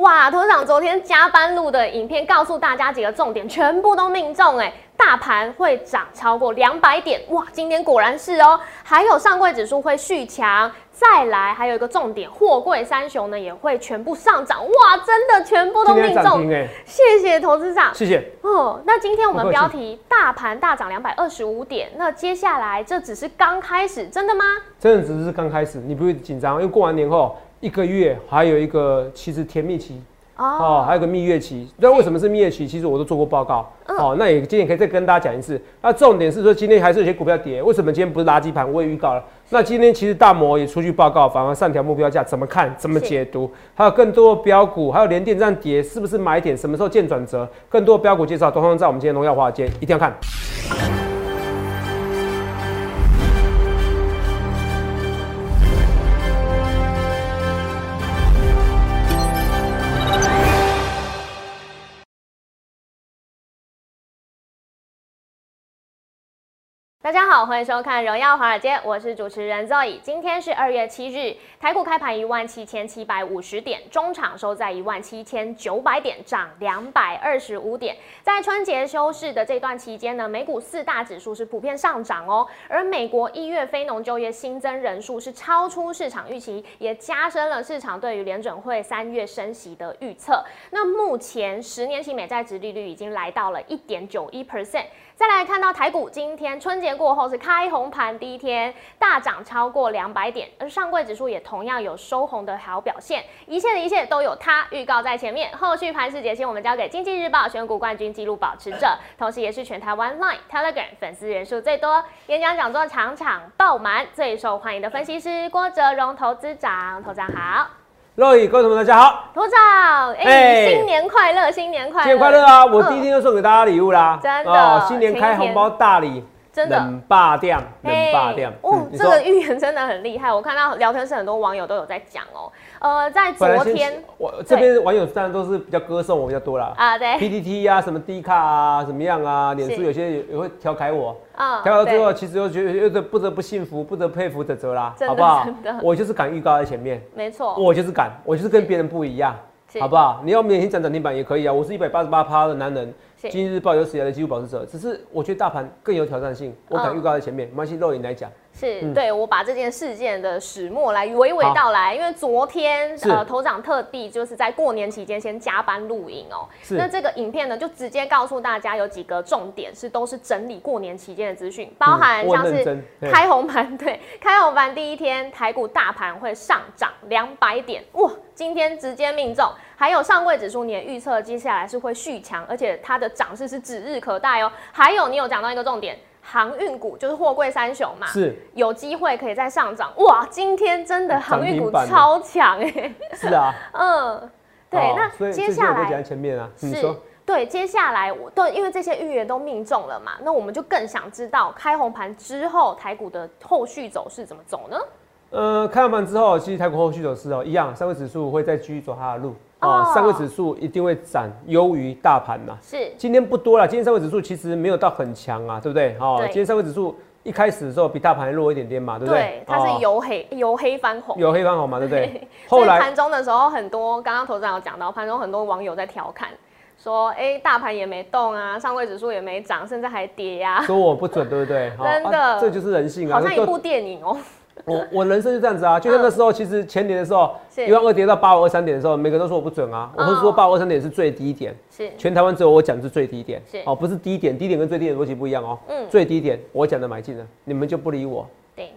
哇，头长昨天加班录的影片，告诉大家几个重点，全部都命中哎！大盘会涨超过两百点，哇，今天果然是哦。还有上柜指数会续强，再来还有一个重点，货柜三雄呢也会全部上涨，哇，真的全部都命中哎！谢谢投资长，谢谢哦。那今天我们标题大盘大涨两百二十五点，那接下来这只是刚开始，真的吗？真的只是刚开始，你不会紧张，因为过完年后。一个月还有一个其实甜蜜期哦，还有个蜜月期。那为什么是蜜月期？其实我都做过报告哦。那也今天可以再跟大家讲一次。那重点是说今天还是有些股票跌，为什么今天不是垃圾盘？我也预告了。那今天其实大摩也出去报告，反而上调目标价，怎么看？怎么解读？还有更多标股，还有连电这样跌，是不是买点？什么时候见转折？更多标股介绍，都通在我们今天荣耀华尔街，一定要看。大家好，欢迎收看《荣耀华尔街》，我是主持人 Zoe。今天是二月七日，台股开盘一万七千七百五十点，中场收在一万七千九百点，涨两百二十五点。在春节休市的这段期间呢，美股四大指数是普遍上涨哦。而美国一月非农就业新增人数是超出市场预期，也加深了市场对于联准会三月升息的预测。那目前十年期美债值利率已经来到了一点九一 percent。再来看到台股，今天春节过后是开红盘第一天，大涨超过两百点，而上柜指数也同样有收红的好表现。一切的一切都有它预告在前面。后续盘势解析，我们交给经济日报选股冠军纪录保持者，同时也是全台湾 Line、Telegram 粉丝人数最多、演讲讲座场场爆满、最受欢迎的分析师郭哲荣投资长，投资长好。各位观众们，大家好，头长，哎，新年快乐，新年快乐，新年快乐啊！我第一天就送给大家礼物啦，真的，新年开红包大礼。真的冷霸掉，冷霸掉哦，这个预言真的很厉害。我看到聊天室很多网友都有在讲哦。呃，在昨天，我这边网友当然都是比较歌颂我比较多啦。啊，对，PPT 啊，什么 D 卡啊，怎么样啊？脸书有些也会调侃我，啊，调侃之后，其实又觉得又不得不幸福，不得佩服的泽啦，好不好？我就是敢预告在前面，没错，我就是敢，我就是跟别人不一样，好不好？你要每天讲涨停板也可以啊，我是一百八十八趴的男人。今日报有史以来的技术保持者，只是我觉得大盘更有挑战性，我敢预告在前面。没关系，肉眼来讲。是对我把这件事件的始末来娓娓道来，因为昨天呃头长特地就是在过年期间先加班录影哦。那这个影片呢，就直接告诉大家有几个重点，是都是整理过年期间的资讯，包含像是开红盘，对，开红盘第一天台股大盘会上涨两百点，哇，今天直接命中。还有上柜指数，你也预测接下来是会续强，而且它的涨势是指日可待哦。还有你有讲到一个重点。航运股就是货柜三雄嘛，是有机会可以再上涨哇！今天真的航运股超强哎，是啊，嗯，对，那接下来前面啊，是，对，接下来我对，因为这些预言都命中了嘛，那我们就更想知道开红盘之后台股的后续走势怎么走呢？呃，开完盘之后，其实台股后续走势哦一样，三个指数会再继续走它的路。哦，三个指数一定会涨优于大盘嘛。是，今天不多了。今天三个指数其实没有到很强啊，对不对？哦，今天三个指数一开始的时候比大盘弱一点点嘛，对不对？对，它是由黑由黑翻红，由黑翻红嘛，对不对？后来盘中的时候，很多刚刚投资长有讲到，盘中很多网友在调侃说，哎，大盘也没动啊，上位指数也没涨，甚至还跌呀，说我不准，对不对？真的，这就是人性啊，好像一部电影哦。我我人生就这样子啊，就像那时候，其实前年的时候，一万二跌到八五二三点的时候，每个人都说我不准啊。我是说八五二三点是最低点，是全台湾只有我讲是最低点，是哦，不是低点，低点跟最低点逻辑不一样哦。嗯，最低点我讲的买进了，你们就不理我。对，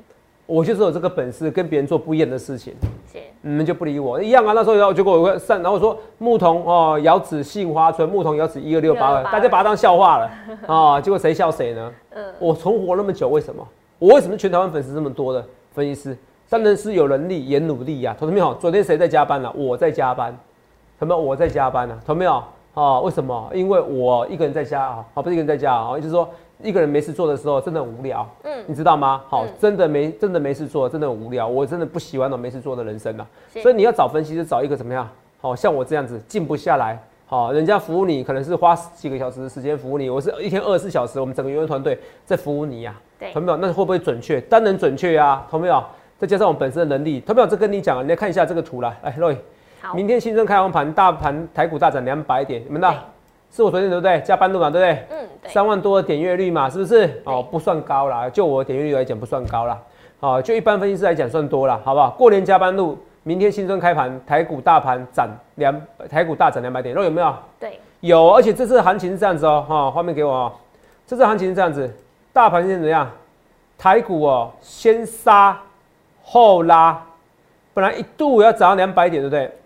我就是有这个本事，跟别人做不一样的事情，是你们就不理我一样啊。那时候后结果我个上，然后说牧童哦，遥指杏花村，牧童遥指一二六八二，大家把它当笑话了啊。结果谁笑谁呢？嗯，我存活那么久，为什么？我为什么全台湾粉丝这么多的分析师？当然是有能力也努力呀，同志们好，昨天谁在加班呢？我在加班，什么？我在加班呢？同志们好，啊，为什么？因为我一个人在家啊，好，不是一个人在家啊，就是说一个人没事做的时候真的很无聊，嗯，你知道吗？好，真的没真的没事做，真的很无聊，我真的不喜欢那种没事做的人生啊。所以你要找分析师，找一个怎么样？好像我这样子静不下来，好，人家服务你可能是花几个小时的时间服务你，我是一天二十四小时，我们整个员工团队在服务你呀，对，同志们，那会不会准确？当然准确呀，同志们。再加上我本身的能力，投票这跟你讲啊，你来看一下这个图啦，哎，Roy，明天新增开红盘，大盘台股大涨两百点，你们到？是我昨天对不对？加班路嘛，对不对？嗯，对。三万多的点阅率嘛，是不是？哦，不算高啦，就我点阅率来讲不算高啦。哦，就一般分析师来讲算多啦，好不好？过年加班路，明天新增开盘，台股大盘涨两，台股大涨两百点，肉有没有？对，有，而且这次行情是这样子哦，哈，画面给我哦。这次行情是这样子，大盘现在怎么样？台股哦，先杀后拉，本来一度要涨到两百点，对不对？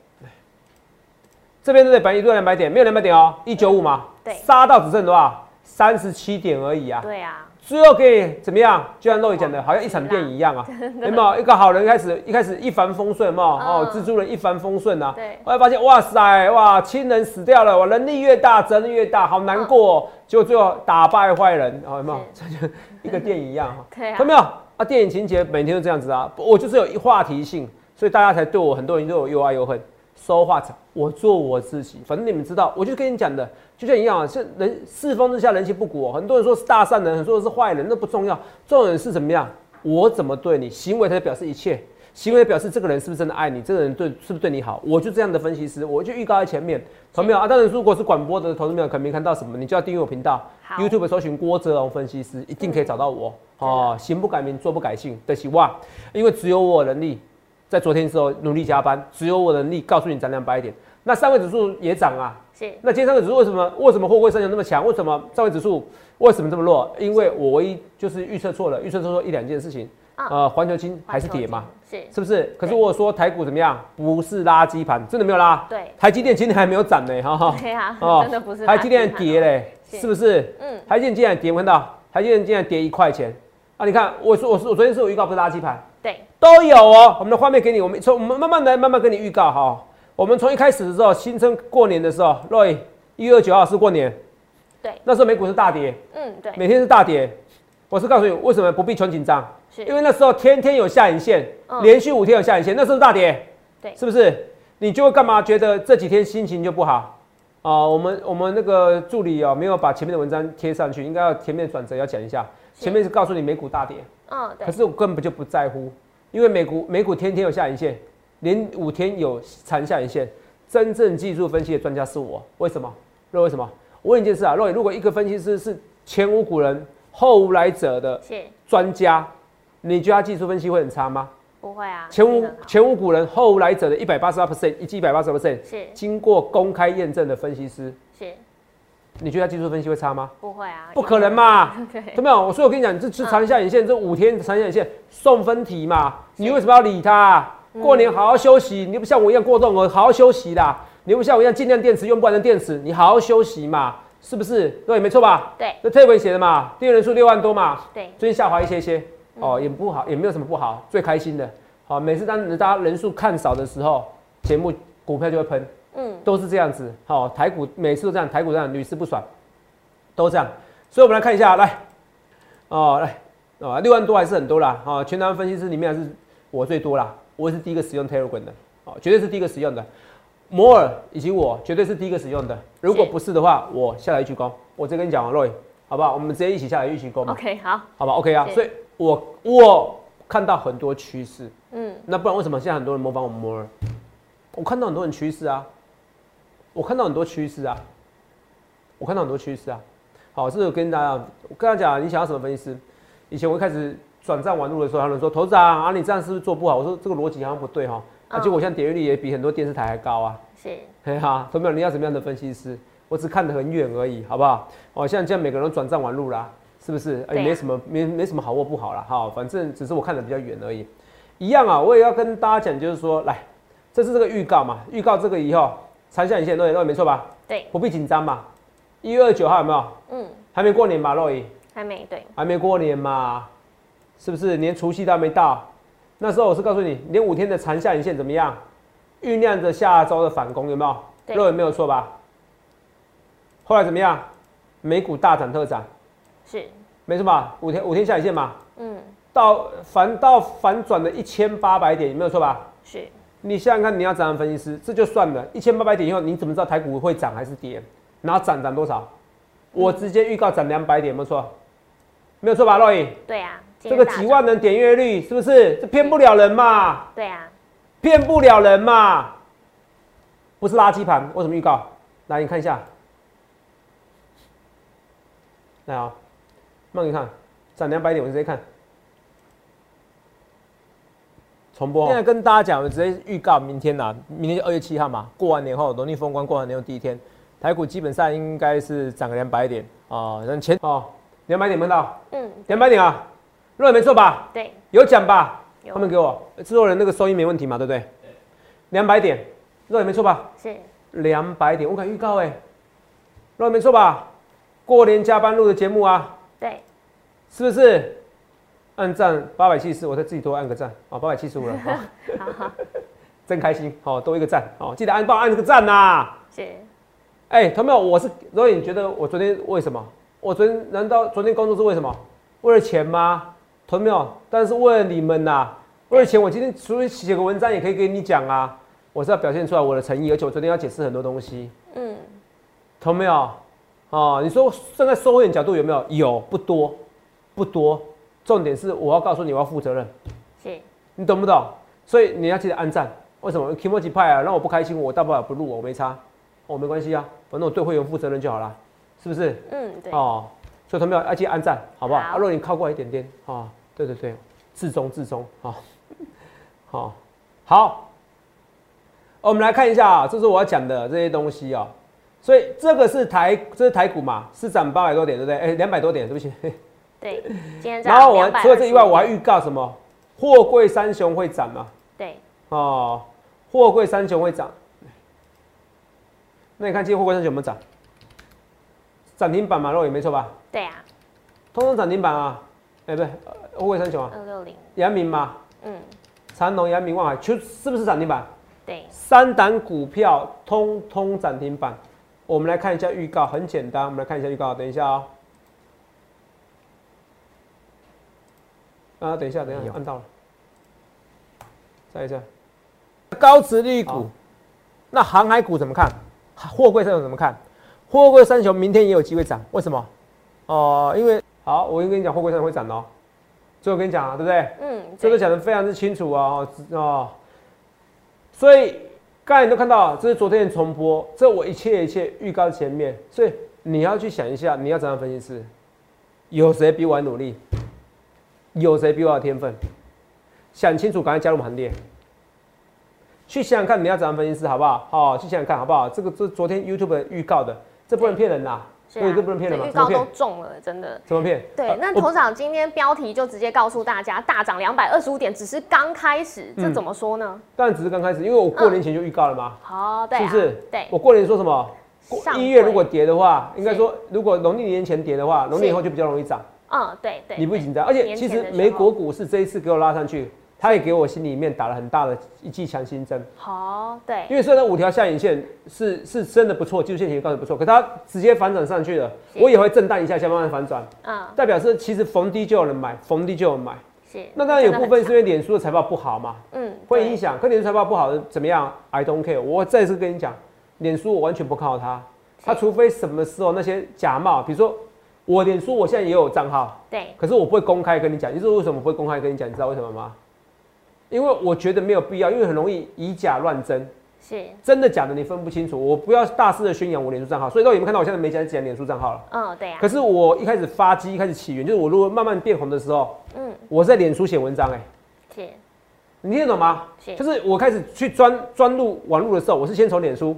这边对不对？本来一度两百点，没有两百点哦，一九五嘛，对，杀到只剩多少？三十七点而已啊。对啊。最后可以怎么样？就像肉爷讲的，好像一场电影一样啊，有没有？一个好人开始一开始一帆风顺嘛，哦，蜘蛛人一帆风顺啊。对。后来发现，哇塞，哇，亲人死掉了，我，能力越大责任越大，好难过。结果最后打败坏人，哦，有没有？这就 一个电影一样哈。对啊。有没有？啊，电影情节每天都这样子啊，我就是有话题性，所以大家才对我很多人都有又爱又恨。说话者，我做我自己，反正你们知道，我就跟你讲的，就像一样啊，是人世风之下人心不古，很多人说是大善人，很多人是坏人，那不重要，重要的是怎么样，我怎么对你，行为才表示一切，行为表示这个人是不是真的爱你，这个人对是不是对你好，我就这样的分析师，我就预告在前面，同没有啊？当然，如果是广播的投资友可能没看到什么，你就要订阅我频道，YouTube 搜寻郭泽龙分析师，一定可以找到我哦。行不改名，坐不改姓的希望，因为只有我能力。在昨天的时候努力加班，只有我能力告诉你涨两百点。那三位指数也涨啊，是。那今天上位指数为什么为什么货柜三雄那么强？为什么上位指数为什么这么弱？因为我唯一就是预测错了，预测错一两件事情。呃，环球金还是跌嘛？是，是不是？可是我说台股怎么样？不是垃圾盘，真的没有拉。对。台积电今天还没有涨呢，哈哈。对真的不是。台积电跌嘞，是不是？嗯。台积电竟然跌，我看到？台积电竟然跌一块钱啊！你看，我说我说我昨天是我预告不是垃圾盘。对，都有哦。我们的画面给你，我们从我们慢慢来，慢慢跟你预告哈。我们从一开始的时候，新春过年的时候，Roy 一月九号是过年，对，那时候美股是大跌，嗯，对，每天是大跌。我是告诉你为什么不必存紧张，是因为那时候天天有下影线，连续五天有下影线，那时候大跌，对，是不是？你就会干嘛？觉得这几天心情就不好啊？我们我们那个助理哦，没有把前面的文章贴上去，应该要前面转折要讲一下。前面是告诉你美股大跌。嗯，对。可是我根本就不在乎，因为美股美股天天有下影线，连五天有长下影线。真正技术分析的专家是我，为什么？若为什么？我问一件事啊，若如果一个分析师是前无古人后无来者的专家，你觉得他技术分析会很差吗？不会啊。前无前无古人后无来者的一百八十二 percent，以及一百八十 percent，是经过公开验证的分析师。是。你觉得他技术分析会差吗？不会啊，不可能嘛？对，有没有？所以我跟你讲，这是长下影线，这五天长下影线送分题嘛？你为什么要理它？过年好好休息，你不像我一样过动哦，好好休息啦。你不像我一样尽量电池用不完的电池，你好好休息嘛，是不是？对，没错吧？对，这特文写的嘛，订阅人数六万多嘛。对，最近下滑一些些，哦，也不好，也没有什么不好，最开心的，好，每次当大家人数看少的时候，节目股票就会喷，嗯，都是这样子，好，台股每次都这样，台股这样屡试不爽。都这样，所以我们来看一下，来，哦，来，哦，六万多还是很多啦，啊，全台分析师里面还是我最多啦，我是第一个使用 Telegram 的，哦，绝对是第一个使用的，摩尔以及我绝对是第一个使用的，如果不是的话，我下来一鞠躬，我直接跟你讲啊，Roy，好不好？我们直接一起下来一鞠躬，OK，好，好吧，OK 啊，所以我我看到很多趋势，嗯，那不然为什么现在很多人模仿我们摩尔？我看到很多人趋势啊，我看到很多趋势啊，我看到很多趋势啊。好，这是跟大家，我跟他讲，你想要什么分析师？以前我一开始转战完路的时候，他们说头长啊，你这样是不是做不好？我说这个逻辑好像不对哈。而且我现在点阅率也比很多电视台还高啊。是。嘿 哈，同没有？你要什么样的分析师？我只看得很远而已，好不好？哦，像这样每个人都转战完路啦，是不是？也没什么，没没什么好或不好啦。哈，反正只是我看的比较远而已。一样啊，我也要跟大家讲，就是说，来，这是这个预告嘛，预告这个以后长下影线，对对，没错吧？对，不必紧张嘛。一月二九号有没有？嗯，还没过年吧，洛伊？还没，对，还没过年嘛，是不是？连除夕都还没到，那时候我是告诉你，连五天的长下影线怎么样？酝酿着下周的反攻，有没有？洛伊没有错吧？后来怎么样？美股大涨特涨，是，没错吧？五天五天下影线嘛，嗯，到反到反转的一千八百点，有没有错吧？是，你想想看，你要涨分析师，这就算了，一千八百点以后，你怎么知道台股会涨还是跌？然后涨涨多少？我直接预告涨两百点，没错，没有错吧，洛颖？对啊，这个几万人点阅率是不是？这骗不了人嘛？对啊，骗不了人嘛？不是垃圾盘，为什么预告？来，你看一下，来啊，慢一看，涨两百点，我直接看。重播。现在跟大家讲，我直接预告明天呐，明天就二月七号嘛，过完年后，农历封关过完年后第一天，台股基本上应该是涨个两百点啊，那前哦，两百点没到，嗯，两百点啊，论没错吧？对，有奖吧？后面给我制作人那个收音没问题嘛？对不对？两百点，论没错吧？是两百点，我敢预告哎，论没错吧？过年加班录的节目啊，对，是不是？按赞八百七十，我再自己多按个赞啊，八百七十五了，好，真开心，好，多一个赞，好，记得按帮我按这个赞呐。是，哎，同有我是罗颖，觉得我昨天为什么？我昨天难道昨天工作是为什么？为了钱吗？同有，但是为了你们呐，为了钱，我今天除了写个文章也可以给你讲啊，我是要表现出来我的诚意，而且我昨天要解释很多东西。嗯，同没有？哦，你说站在收会角度有没有？有，不多，不多。重点是我要告诉你，我要负责任。是，你懂不懂？所以你要记得按赞。为什么 k i m o j i 派啊，让我不开心，我大不了不录，我没差，我没关系啊，反正我对会员负责任就好了，是不是？嗯，对。哦，所以他们要要记得按赞，好不好？阿若你靠过来一点点，啊，对对对，至中至中，好，好，好。我们来看一下啊，这是我要讲的这些东西啊。所以这个是台，这是台股嘛，是涨八百多点，对不对？哎，两百多点，对不起。对，今天然后我除了这以外，我还预告什么？货柜三雄会涨吗？对，哦，货柜三雄会涨。那你看今天货柜三雄有没有涨？涨停板嘛，肉也没错吧？对啊，通通涨停板啊！哎，不对，货柜三雄啊，二六零，阳明嘛，嗯，长隆、阳明、望海，就是不是涨停板？对，三档股票通通涨停板。我们来看一下预告，很简单，我们来看一下预告，等一下啊。啊，等一下，等一下，按到了，再一下，高值利股，那航海股怎么看？货柜三雄怎么看？货柜三雄明天也有机会涨，为什么？哦，因为好，我跟你讲，货柜三雄会涨哦。所以我跟你讲啊，对不对？嗯，这个讲的非常之清楚啊，哦，所以刚才你都看到，这是昨天的重播，这我一切一切预告前面，所以你要去想一下，你要怎样分析师？有谁比我还努力？有谁比我有天分？想清楚，赶快加入行列。去想想看，你要怎样分析师，好不好？好，去想想看，好不好？这个这昨天 YouTube 预告的，这不能骗人呐。对，这不能骗人吗？预告都中了，真的。怎么骗？对，那头场今天标题就直接告诉大家，大涨两百二十五点，只是刚开始，这怎么说呢？当然只是刚开始，因为我过年前就预告了嘛。好，对，是不是？对，我过年说什么？一月如果跌的话，应该说如果农历年前跌的话，农历以后就比较容易涨。嗯，对对，你不紧张，而且其实美国股市这一次给我拉上去，他也给我心里面打了很大的一剂强心针。好，对，因为虽然五条下影线是是真的不错，技术线型告诉不错，可它直接反转上去了，我也会震荡一下，下慢慢反转。嗯，代表是其实逢低就有人买，逢低就有人买。是，那当然有部分是因为脸书的财报不好嘛，嗯，会影响。可脸书财报不好怎么样？I don't care。我再次跟你讲，脸书我完全不看好它，它除非什么时候那些假冒，比如说。我脸书我现在也有账号，对，可是我不会公开跟你讲。你知道为什么不会公开跟你讲？你知道为什么吗？因为我觉得没有必要，因为很容易以假乱真，是真的假的你分不清楚。我不要大肆的宣扬我脸书账号，所以说你们看到我现在没讲讲脸书账号了。嗯，对呀。可是我一开始发机一开始起源，就是我如果慢慢变红的时候，嗯，我在脸书写文章，哎，是，你听得懂吗？是，就是我开始去专专录网络的时候，我是先从脸书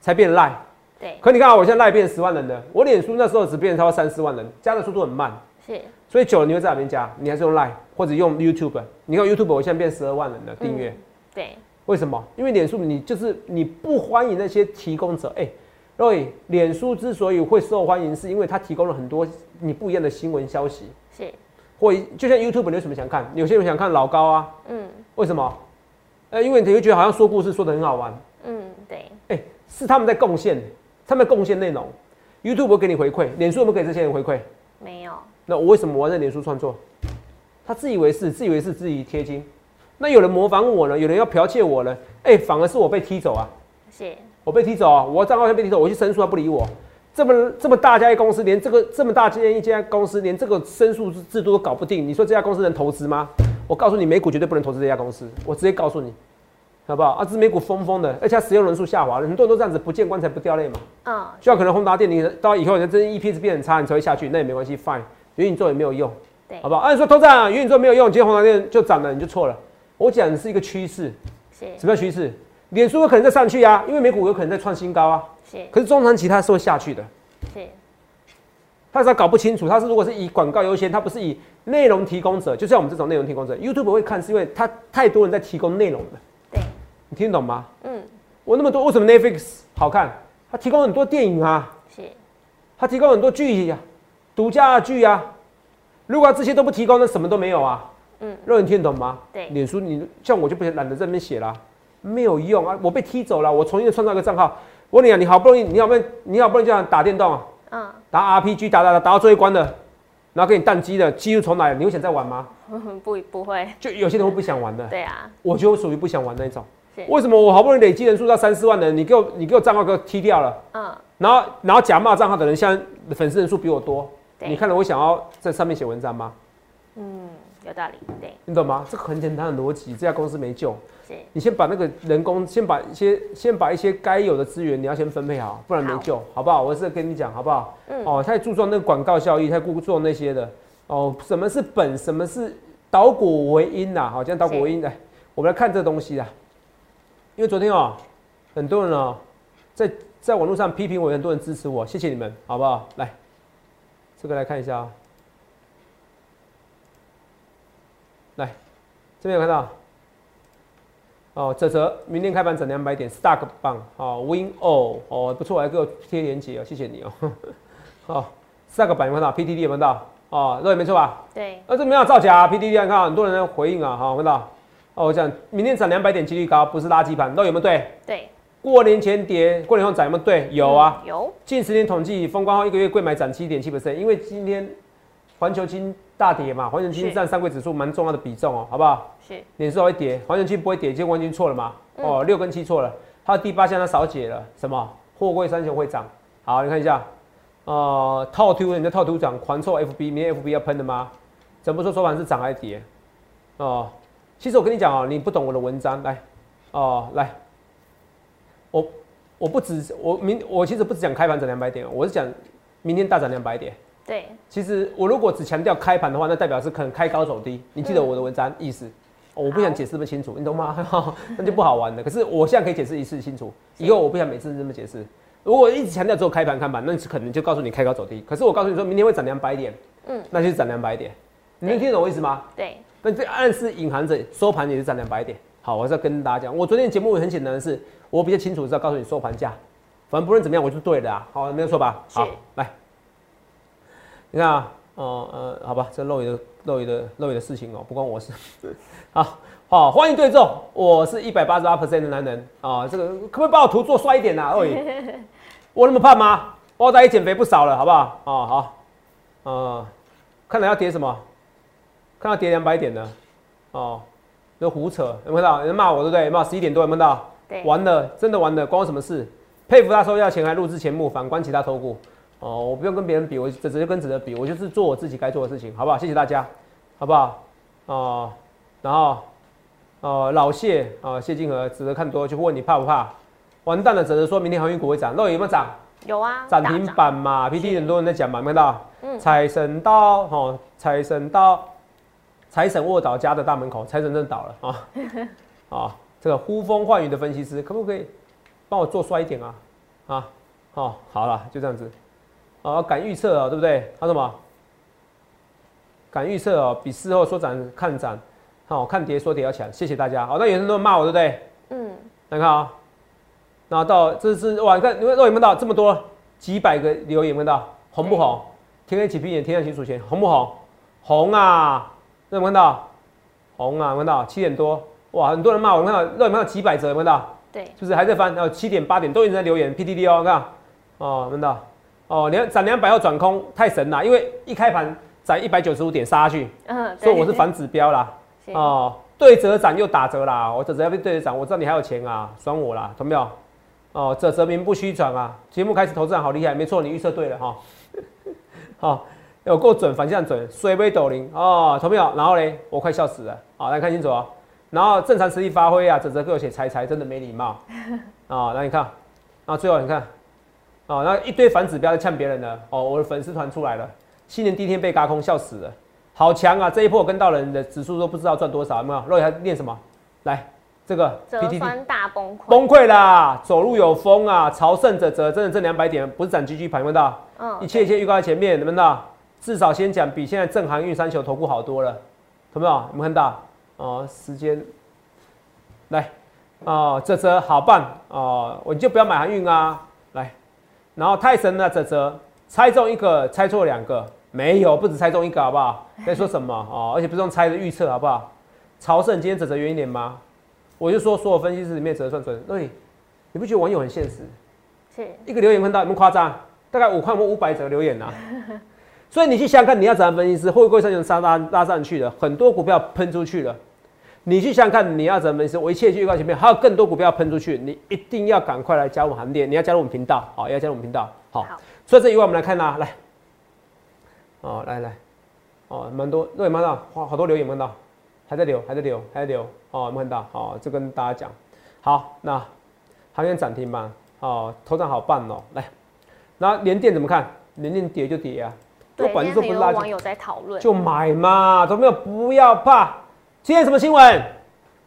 才变赖。对，可你看啊，我现在赖变十万人的，我脸书那时候只变超三四万人，加的速度很慢。是，所以久了你会在哪边加？你还是用 Line 或者用 YouTube？你看 YouTube 我现在变十二万人的订阅。对，为什么？因为脸书你就是你不欢迎那些提供者。哎，各位，脸书之所以会受欢迎，是因为它提供了很多你不一样的新闻消息。是，或就像 YouTube，你有什么想看？有些人想看老高啊。嗯。为什么？呃，因为你会觉得好像说故事说的很好玩。嗯，对。哎，是他们在贡献。他们贡献内容，YouTube 会给你回馈，脸书有没有给这些人回馈？没有。那我为什么我要在脸书创作？他自以为是，自以为是，自己贴金。那有人模仿我呢？有人要剽窃我呢？哎，反而是我被踢走啊！是，我被踢走啊！我账号被踢走，我去申诉，他不理我。这么这么大家一公司，连这个这么大间一家公司，连这个申诉制度都搞不定，你说这家公司能投资吗？我告诉你，美股绝对不能投资这家公司，我直接告诉你。好不好？啊，这美股疯疯的，而且使用人数下滑了，很多人都这样子，不见棺材不掉泪嘛。啊，就像可能宏达电，你到以后你真 EPS 变很差，你才会下去，那也没关系，fine。元宇宙也没有用，对，好不好？按说投资啊，元宇宙没有用，今天宏达电就涨了，你就错了。我讲的是一个趋势，是什么趋势？脸书有可能在上去啊，因为美股有可能在创新高啊。是，可是中长期它是会下去的。是，他是搞不清楚，他是如果是以广告优先，他不是以内容提供者，就像我们这种内容提供者，YouTube 会看，是因为他太多人在提供内容了。对，你听得懂吗？嗯，我那么多，为什么 Netflix 好看？他提供很多电影啊，是，他提供很多剧呀，独家的剧啊。如果这些都不提供，那什么都没有啊。嗯，让你听得懂吗？对，脸书你像我就不懒得在那边写了，没有用啊，我被踢走了，我重新创造一个账号。我问你啊，你好不容易，你好不容易，你好不容易这样打电动啊？嗯，打 RPG 打打打打到最后一关的，然后给你宕机的，机又重来，你会想再玩吗？不不会，就有些人会不想玩的。对啊，我就属于不想玩那种。为什么我好不容易累积人数到三四万的人，你给我你给我账号给我踢掉了？嗯，然后然后假冒账号的人，现在粉丝人数比我多。你看了我想要在上面写文章吗？嗯，有道理。对，你懂吗？这个很简单的逻辑，这家公司没救。你先把那个人工，先把一些，先把一些该有的资源，你要先分配好，不然没救，好不好？我是跟你讲，好不好？嗯。哦，太注重那个广告效益，太注重那些的。哦，什么是本？什么是导果为因呐？好，讲导果为因来，我们来看这东西啊。因为昨天哦，很多人哦，在在网络上批评我，很多人支持我，谢谢你们，好不好？来。这个来看一下啊，来，这边有看到哦，泽泽明天开盘涨两百点，Stock 棒。哦，Win 哦哦不错，还给我贴链接哦，谢谢你哦，好，Stock 板有看到，PTD 有看到。哦，这也没错吧？对，那这没有造假，PTD 你看很多人在回应啊，好看到。哦，我讲明天涨两百点几率高，不是垃圾盘，都有没有对？对。过年前跌，过年后涨有没有？对，有啊。有。近十年统计，封关后一个月，贵买涨七点七 percent。因为今天环球金大跌嘛，环球金占上柜指数蛮重要的比重哦，好不好？是。年数会跌，环球金不会跌，就完全错了嘛。哦，六跟七错了。它的第八项它少解了，什么？货柜三雄会涨。好，你看一下，呃，套图人家套图涨，狂凑 FB，明天 FB 要喷的吗？怎么说收盘是涨还是跌？哦，其实我跟你讲哦，你不懂我的文章，来，哦，来。我我不止我明我其实不只讲开盘涨两百点，我是讲明天大涨两百点。对，其实我如果只强调开盘的话，那代表是可能开高走低。你记得我的文章意思？我不想解释不清楚，你懂吗？那就不好玩了。可是我现在可以解释一次清楚，以后我不想每次这么解释。如果一直强调只有开盘看盘，那可能就告诉你开高走低。可是我告诉你说明天会涨两百点，嗯，那就是涨两百点。你能听懂我意思吗？对。那这暗示隐含着收盘也是涨两百点。好，我是要跟大家讲，我昨天节目很简单的是。我比较清楚知道告诉你收盘价，反正不论怎么样，我就对的啊。好，没有错吧？好，来，你看啊，哦呃，好吧，这漏雨的漏雨的漏雨的事情哦，不关我事。好，好，欢迎对众，我是一百八十八 percent 的男人啊。这个可不可以把我图做帅一点呐？漏雨，我那么胖吗？我大也减肥不少了，好不好？哦，好，呃，看来要跌什么？看到跌两百点的，哦，有胡扯，有没有看到？有人骂我对不对？骂十一点多有没有到？完了，真的完了，关我什么事？佩服他收要钱还录制节目，反观其他投顾，哦，我不用跟别人比，我直接跟子德比，我就是做我自己该做的事情，好不好？谢谢大家，好不好？哦，然后，哦，老谢，哦，谢金河，子德看多就问你怕不怕？完蛋了，子德说明天航运股会涨，那有没有涨？有啊，涨停板嘛，P T 很多人在讲嘛，没到？嗯，财神到，哦，财神到，财神卧倒家的大门口，财神真的倒了啊，啊。这个呼风唤雨的分析师，可不可以帮我做衰一点啊？啊，好，好了，就这样子。啊，敢预测啊，对不对？他什么？敢预测哦，比事后说涨看涨，好看跌说跌要强。谢谢大家。好，那有人都骂我，对不对？嗯。来看啊，那到这是哇，你看你们肉眼看到这么多几百个留言，问到红不红？天黑起闭眼，天亮起数钱，红不红？红啊！有没看到？红啊！看到七点多。哇，很多人骂我，看到肉眼看到几百折，看到？对，就是还在翻，然后七点八点都一直在留言，PDD 哦，看，哦，看到？哦，两涨两百要转空，太神了，因为一开盘涨一百九十五点杀下去，嗯，所以我是反指标啦，哦，对折涨又打折啦，我这折要被对折涨，我知道你还有钱啊，爽我啦，懂没有？哦，这折名不虚传啊，节目开始投资人好厉害，没错，你预测对了哈，好，有够准，反向准，水杯斗零哦，懂没有？然后嘞，我快笑死了，好，来看清楚哦。然后正常实力发挥啊，泽泽给我写财财，真的没礼貌啊！那你看，啊，最后你看，啊，那一堆反指标在呛别人的哦，我的粉丝团出来了，新年第一天被嘎空，笑死了，好强啊！这一波跟到人的指数都不知道赚多少，有没有？若还念什么？来，这个折酸大崩溃，崩溃啦！走路有风啊，朝圣者折，真的挣两百点，不是涨 GG 盘，看到？嗯，一切一切预告在前面，能不能？至少先讲比现在正航运三球投顾好多了，有没有？有没有看到？哦，时间来哦，这则好棒哦，我就不要买航运啊，来，然后泰神呢？这则猜中一个，猜错两个，没有，不止猜中一个，好不好？在说什么哦？而且不是用猜的预测，好不好？朝圣今天这则远一点吗？我就说所有分析师里面折算准，对，你不觉得网友很现实？是，一个留言看到有没有夸张？大概五块或五百则留言呐。所以你去想想看，你要怎样分析师会不会上上拉拉上去的？很多股票喷出去了，你去想想看，你要怎么分析？我一切去预告前面还有更多股票喷出去，你一定要赶快来加入行列，你要加入我们频道，好，要加入我们频道，好。所以这一万我们来看呐，来，哦，来来，哦，蛮多，对，蛮多，哇，好多留言，看到，还在留，还在留，还在留，哦，有看到，哦，就跟大家讲，好，那行业涨停吧，哦，头涨好棒哦，来，那连电怎么看？连电跌就跌啊。对，今天很多网友在讨论，就买嘛，都没有，不要怕。今天什么新闻？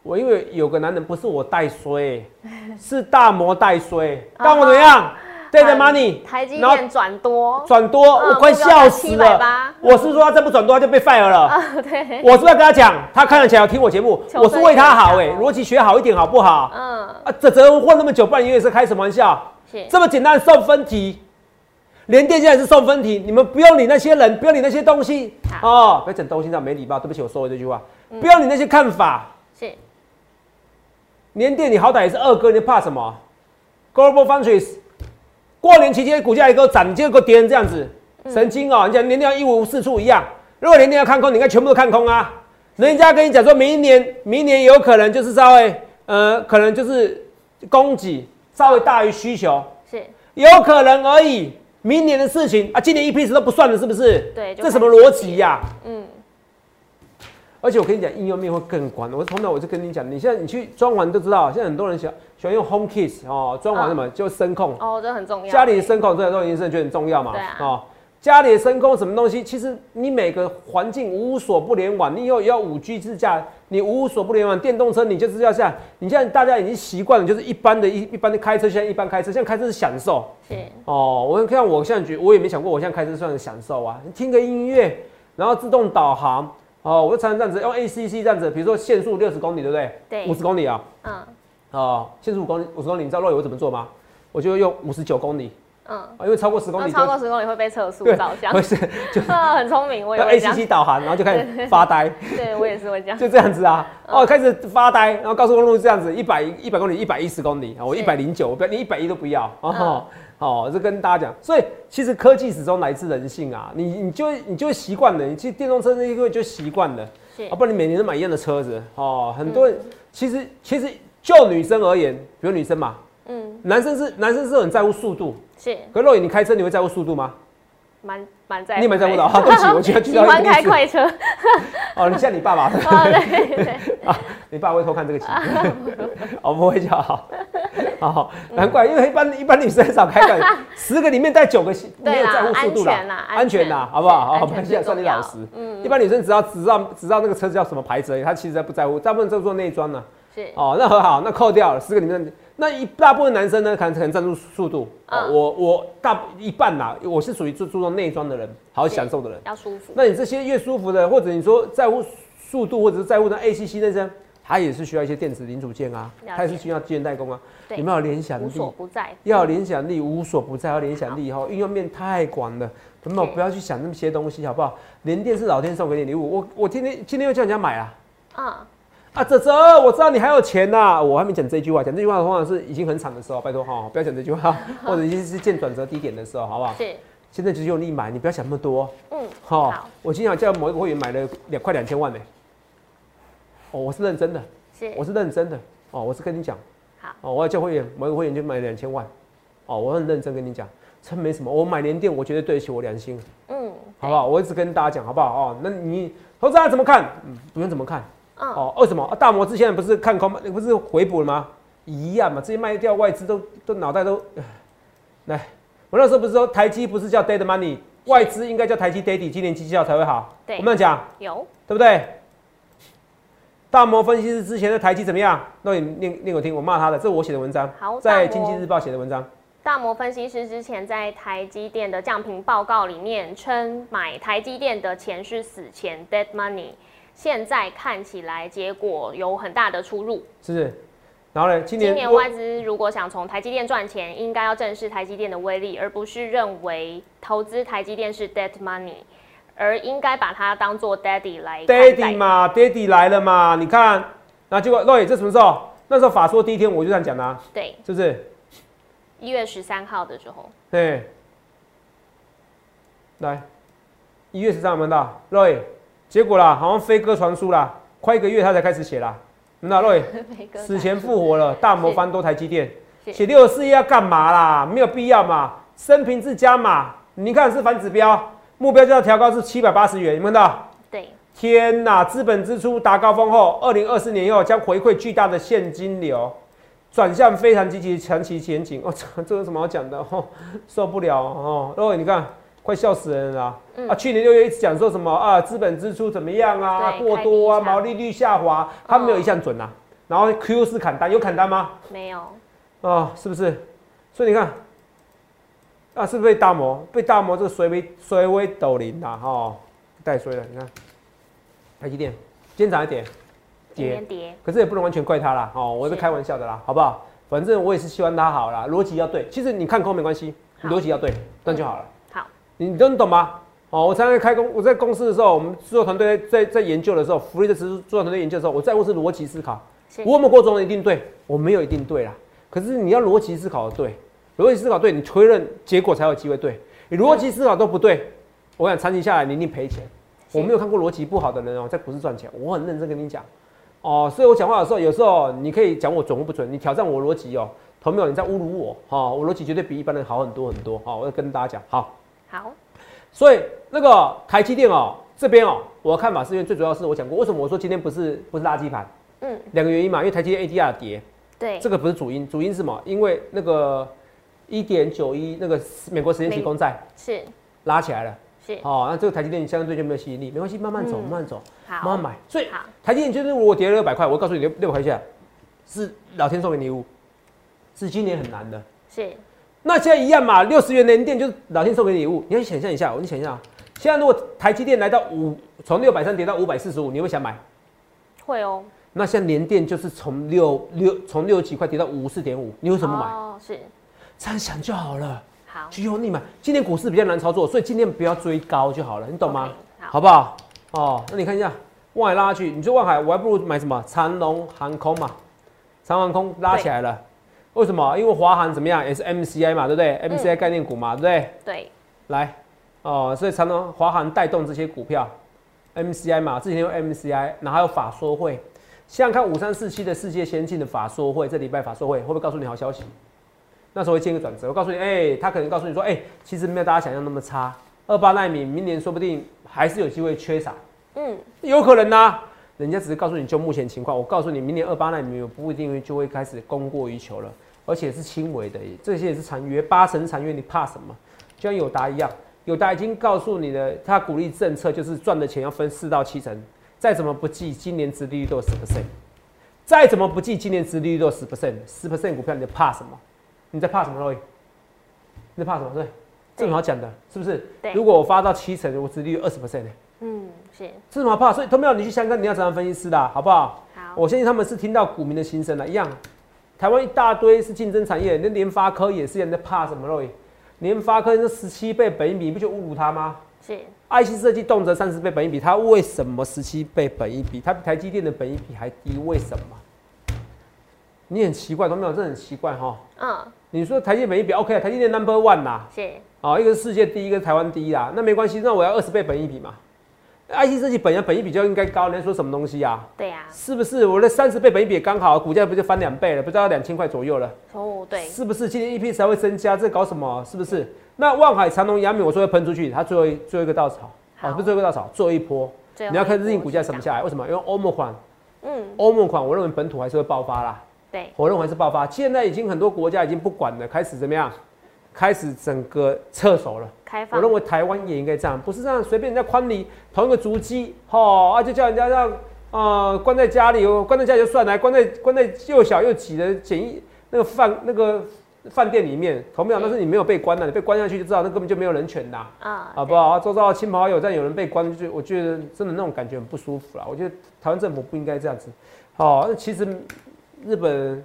我因为有个男人不是我带衰，是大摩带衰，干我怎么样？对的，money，台积电转多，转多，我快笑死了。我是说他再不转多，他就被 fire 了。对，我是不是要跟他讲？他看得起来听我节目，我是为他好哎，逻辑学好一点好不好？嗯啊，这这混那么久，不然你也是开什么玩笑？这么简单送分题。连电线也是送分题，你们不用理那些人，不用理那些东西哦，不要整东西上没礼貌。对不起，我说了这句话，不要你那些看法。是，年电你好歹也是二哥，你怕什么？Global Foundries，过年期间股价一个涨，结果跌成这样子，神经哦！你讲年电一无是处一样，如果年电要看空，你应该全部都看空啊。人家跟你讲说明年，明年有可能就是稍微呃，可能就是供给稍微大于需求，是有可能而已。明年的事情啊，今年一批次都不算了，是不是？对，这什么逻辑呀？嗯。而且我跟你讲，应用面会更广。我从头我就跟你讲，你现在你去装潢都知道，现在很多人喜喜欢用 Home Kiss 哦，装潢什么就声控哦，这很重要。家里的声控这都已经是觉得很重要嘛？对啊。哦，家里的声控什么东西？其实你每个环境无所不联网，你以后要五 G 自驾。你无所不联网，电动车你就是要像你现在大家已经习惯了，就是一般的一一般的开车，现在一般开车，现在开车是享受。是哦，我看我现在觉，我也没想过，我现在开车算是享受啊。听个音乐，然后自动导航，哦，我就常常这样子用 ACC 这样子，比如说限速六十公里，对不对？对，五十公里啊。嗯。哦，限速五公里，五十公里，你知道若雨我怎么做吗？我就用五十九公里。嗯，因为超过十公里，超过十公里会被测速照相。不是，就 很聪明，我也 A C C 导航，然后就开始发呆。对我也是会这样，就这样子啊。哦，开始发呆，然后高速公路这样子，一百一百公里，一百一十公里，我一百零九，我不要，你一百一都不要。哦，哦，这跟大家讲，所以其实科技始终来自人性啊。你你就你就会习惯了，你其实电动车那一个就习惯了。是啊，不然你每年都买一样的车子哦。很多人其实其实就女生而言，比如女生嘛。嗯，男生是男生是很在乎速度，是。可若雨，你开车你会在乎速度吗？蛮蛮在乎。你蛮在乎的啊，对不起，我觉得喜欢开快车。哦，你像你爸爸。对对对。啊，你爸会偷看这个戏。哦，不会就好。好，难怪，因为一般一般女生很少开快，十个里面带九个没有在乎速度的，安全啦，好不好？好，我们现在算你老实。嗯。一般女生只要只知道只知道那个车子叫什么牌子而已，她其实不在乎，大部分都做内装呢。是。哦，那很好，那扣掉了十个里面。那一大部分男生呢，可能可能赞助速度。我我大一半啦，我是属于注注重内装的人，好享受的人，要舒服。那你这些越舒服的，或者你说在乎速度，或者是在乎那 ACC 那些，它也是需要一些电子零组件啊，它也是需要机源代工啊。有没有联想力？无所不在。要联想力，无所不在。要联想力以后，应用面太广了，有没有？不要去想那么些东西，好不好？连电是老天送给你礼物。我我天天今天又叫人家买啊。啊。啊，泽泽，我知道你还有钱呐！我还没讲这句话，讲这句话的话是已经很惨的时候，拜托哈，不要讲这句话，或者已经是见转折低点的时候，好不好？是。现在只有你买，你不要想那么多。嗯。好。我经常叫某一个会员买了两块两千万呢。哦，我是认真的。是。我是认真的。哦，我是跟你讲。好。哦，我要叫会员，某一个会员就买两千万。哦，我很认真跟你讲，真没什么。我买连电，我绝对对得起我良心。嗯。好不好？我一直跟大家讲，好不好？哦，那你投资人怎么看？嗯，不用怎么看。哦，为什么？大摩之前不是看空吗？不是回补了吗？一样嘛，这些卖掉外资都都脑袋都来。我那时候不是说台积不是叫 dead money，外资应该叫台积 daddy，今年绩效才会好。对，我们讲有，对不对？大摩分析师之前的台积怎么样？那你念念我听，我骂他的，这是我写的文章，好，在经济日报写的文章。大摩分析师之前在台积电的降频报告里面称，买台积电的钱是死钱 dead money，现在看起来结果有很大的出入，是不是？然后呢？今年今年外资如果想从台积电赚钱，应该要正视台积电的威力，而不是认为投资台积电是 dead money，而应该把它当做 daddy 来。daddy 嘛，daddy 来了嘛？你看，那结果 Roy 这什么时候？那时候法说第一天我就这样讲的，对，是不是？一月十三号的时候。对，来，一月十三有到 Roy，结果啦，好像飞鸽传书啦，快一个月他才开始写啦。那瑞 死前复活了，大魔翻多台积电，写六十四页要干嘛啦？没有必要嘛。生平自加码，你看是反指标，目标就要调高至七百八十元，有看到？对。天哪，资本支出达高峰后，二零二四年以后将回馈巨大的现金流，转向非常积极长期前景。哦，这这有什么好讲的？哦，受不了哦。瑞，你看。快笑死人了啊！去年六月一直讲说什么啊，资本支出怎么样啊，过多啊，毛利率下滑，他没有一项准呐。然后 Q 是砍单，有砍单吗？没有。啊，是不是？所以你看，啊，是不是被大摩被大摩这个水微水微斗零呐？哈，带衰了。你看，台积电今天涨一点，跌跌，可是也不能完全怪他啦。哦，我是开玩笑的啦，好不好？反正我也是希望他好啦，逻辑要对。其实你看空没关系，逻辑要对，这样就好了。你都懂吗？哦，我常常开公，我在公司的时候，我们制作团队在在研究的时候，福利的制作团队研究的时候，我在乎是逻辑思考。我们过中一定对，我没有一定对啦。可是你要逻辑思考的对，逻辑思考对，你推论结果才有机会对。你逻辑思考都不对，我想长期下来你一定赔钱。我没有看过逻辑不好的人哦，在股市赚钱，我很认真跟你讲哦。所以我讲话的时候，有时候你可以讲我准或不准，你挑战我逻辑哦，同没有你在侮辱我哈，我逻辑绝对比一般人好很多很多好，我要跟大家讲好。好，所以那个台积电哦，这边哦，我的看法是因为最主要是我讲过，为什么我说今天不是不是垃圾盘？嗯，两个原因嘛，因为台积电 ADR 跌，对，这个不是主因，主因是什么？因为那个一点九一那个美国十年期公债是。拉起来了，是。哦，那这个台积电相对就没有吸引力，没关系，慢慢走，慢慢走，慢慢买。所以台积电就是如果跌了六百块，我告诉你六六百块钱是老天送给你礼物，是今年很难的，是。那现在一样嘛，六十元连电就是老天送给礼物。你要想象一下，我你想一下，现在如果台积电来到五，从六百三跌到五百四十五，你会想买？会哦。那现在连电就是从六六从六几块跌到五四点五，你为什么买？哦，是。这样想就好了。好。去用力买。今年股市比较难操作，所以今天不要追高就好了，你懂吗？好不好？哦，那你看一下，望海拉去，你说望海，我还不如买什么长龙航空嘛，长航空拉起来了。为什么？因为华航怎么样，也是 MCI 嘛，对不对？MCI 概念股嘛，对不对？对。来，哦，所以长隆、华航带动这些股票，MCI 嘛，之前用 MCI，然后还有法说会，想想看五三四七的世界先进的法说会，这礼拜法说会会不会告诉你好消息？那时候会见个转折，我告诉你，哎，他可能告诉你说，哎，其实没有大家想象那么差，二八纳米明年说不定还是有机会缺少，嗯，有可能呐。人家只是告诉你就目前情况，我告诉你，明年二八纳米不一定就会开始供过于求了。而且是轻微的，这些也是残约，八成残约，你怕什么？就像友达一样，友达已经告诉你的，他鼓励政策就是赚的钱要分四到七成，再怎么不计，今年殖利率都十 percent，再怎么不计，今年殖利率都十 percent，十 percent 股票你怕什么？你在怕什么？Roy？你在怕什么？对，这么好讲的，是不是？对。如果我发到七成，我殖利率二十 percent 呢？嗯，是。这什么怕？所以，同没有？你去香港，你要怎样分析师的，好不好？好。我相信他们是听到股民的心声了，一样。台湾一大堆是竞争产业，那联发科也是人在怕什么咯？联发科那十七倍本益比，不就侮辱他吗？是。IC 设计动辄三十倍本益比，它为什么十七倍本益比？它比台积电的本益比还低，为什么？你很奇怪，都没有，这很奇怪哈。嗯。你说台积电本益比 OK 啊？台积电 Number One 啦。是。哦，一个是世界第一，一个是台湾第一啦。那没关系，那我要二十倍本益比嘛。IC 设计本来本益比较应该高，你在说什么东西呀？对呀，是不是我的三十倍本益比刚好，股价不就翻两倍了？不知道两千块左右了。哦，对，是不是今年 EP 才会增加？这搞什么？是不是？那望海长隆、阳明，我说要喷出去，它最后最后一个稻草，啊，不是最后一个稻草，最后一波，你要看日经股价什么下来？为什么？因为欧盟款嗯，欧盟款我认为本土还是会爆发啦。对，我认为是爆发。现在已经很多国家已经不管了，开始怎么样？开始整个撤手了。开放。我认为台湾也应该这样，不是这样随便人家宽你同一个足迹，吼，啊就叫人家让啊关在家里，关在家里就算了，关在关在又小又挤的简易那个饭那个饭店里面，同样，但是你没有被关了，你被关下去就知道那根本就没有人权呐。啊，好不好？周遭亲朋好友在有人被关，就我觉得真的那种感觉很不舒服啦。我觉得台湾政府不应该这样子。好，那其实。日本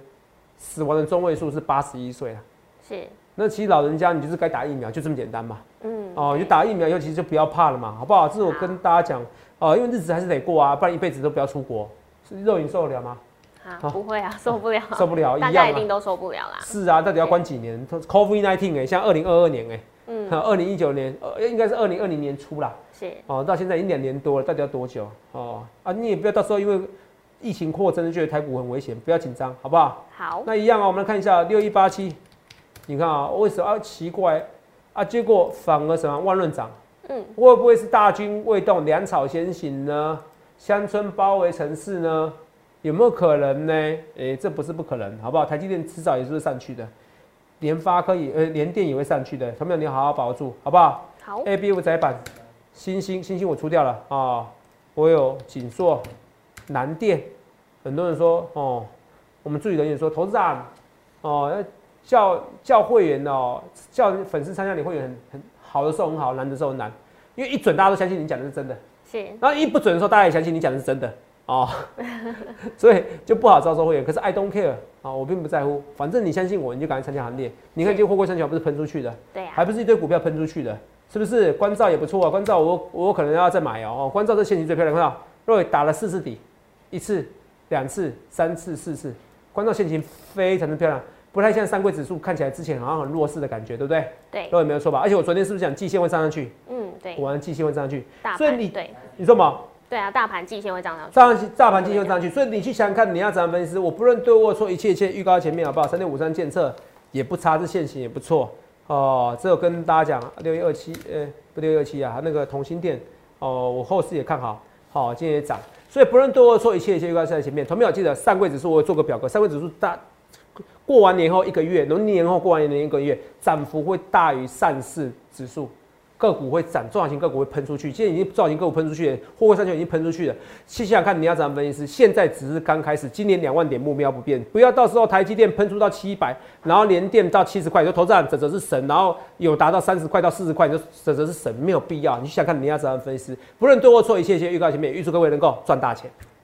死亡的中位数是八十一岁啊，是。那其实老人家你就是该打疫苗，就这么简单嘛。嗯。哦，就打疫苗以后其实就不要怕了嘛，好不好？这是我跟大家讲哦，因为日子还是得过啊，不然一辈子都不要出国。是肉眼受得了吗？啊，不会啊，受不了。受不了，大家一定都受不了啦。是啊，到底要关几年？Covid nineteen 哎，像二零二二年哎，嗯，二零一九年呃，应该是二零二零年初啦。是。哦，到现在已经两年多了，到底要多久？哦啊，你也不要到时候因为。疫情扩增，觉得台股很危险，不要紧张，好不好？好。那一样啊，我们来看一下六一八七，你看啊，为什么奇怪啊？结果反而什么万润涨？嗯，会不会是大军未动，粮草先行呢？乡村包围城市呢？有没有可能呢？哎，这不是不可能，好不好？台积电迟早也是会上去的，联发科也呃联电也会上去的，同学们你好好把握住，好不好？好。A B 五窄板，星星星星我出掉了啊，我有锦硕。南电，很多人说哦，我们助理人员说，投资长哦，要叫叫会员哦，叫粉丝参加你会员很很好的时候很好，难的时候很难，因为一准大家都相信你讲的是真的，是，然后一不准的时候大家也相信你讲的是真的。哦，所以就不好招收会员。可是 I don't care 啊，我并不在乎，反正你相信我，你就赶快参加行列。你看，就货柜三角不是喷出去的，对呀，还不是一堆股票喷出去的，是不是？关照也不错啊，关照我我可能要再买哦，关照这现金最漂亮，看到？若伟打了四次底。一次、两次、三次、四次，关照线型非常的漂亮，不太像三柜指数看起来之前好像很弱势的感觉，对不对？对，各位没有错吧？而且我昨天是不是讲季线会上上去？嗯，对。果然季线会上上去，所以你对，你说嘛？对啊，大盘季线会涨上去。上大盘季线会上去，所以你去想想看，你要怎样分析？我不论对或错，一切一切预告前面好不好？三点五三建测也不差，这线型也不错哦。只有跟大家讲，六一二七，呃，不六一二七啊，那个同心店哦，我后市也看好，好，今天也涨。所以不论对或错，一切一切预告在前面。同没有记得上柜指数，我做个表格。上柜指数大过完年后一个月，农历年后过完年一个月，涨幅会大于上市指数。个股会涨，中小型个股会喷出去。现在已经中小型个股喷出去了，货柜三千已经喷出去了。细想想看，你要怎么分析？师现在只是刚开始，今年两万点目标不变，不要到时候台积电喷出到七百，然后连电到七十块，就投资人这则是神，然后有达到三十块到四十块，就这则是神，没有必要。你想看你要怎么分析师？不论对或错，一切一切预告前面，预祝各位能够赚大钱。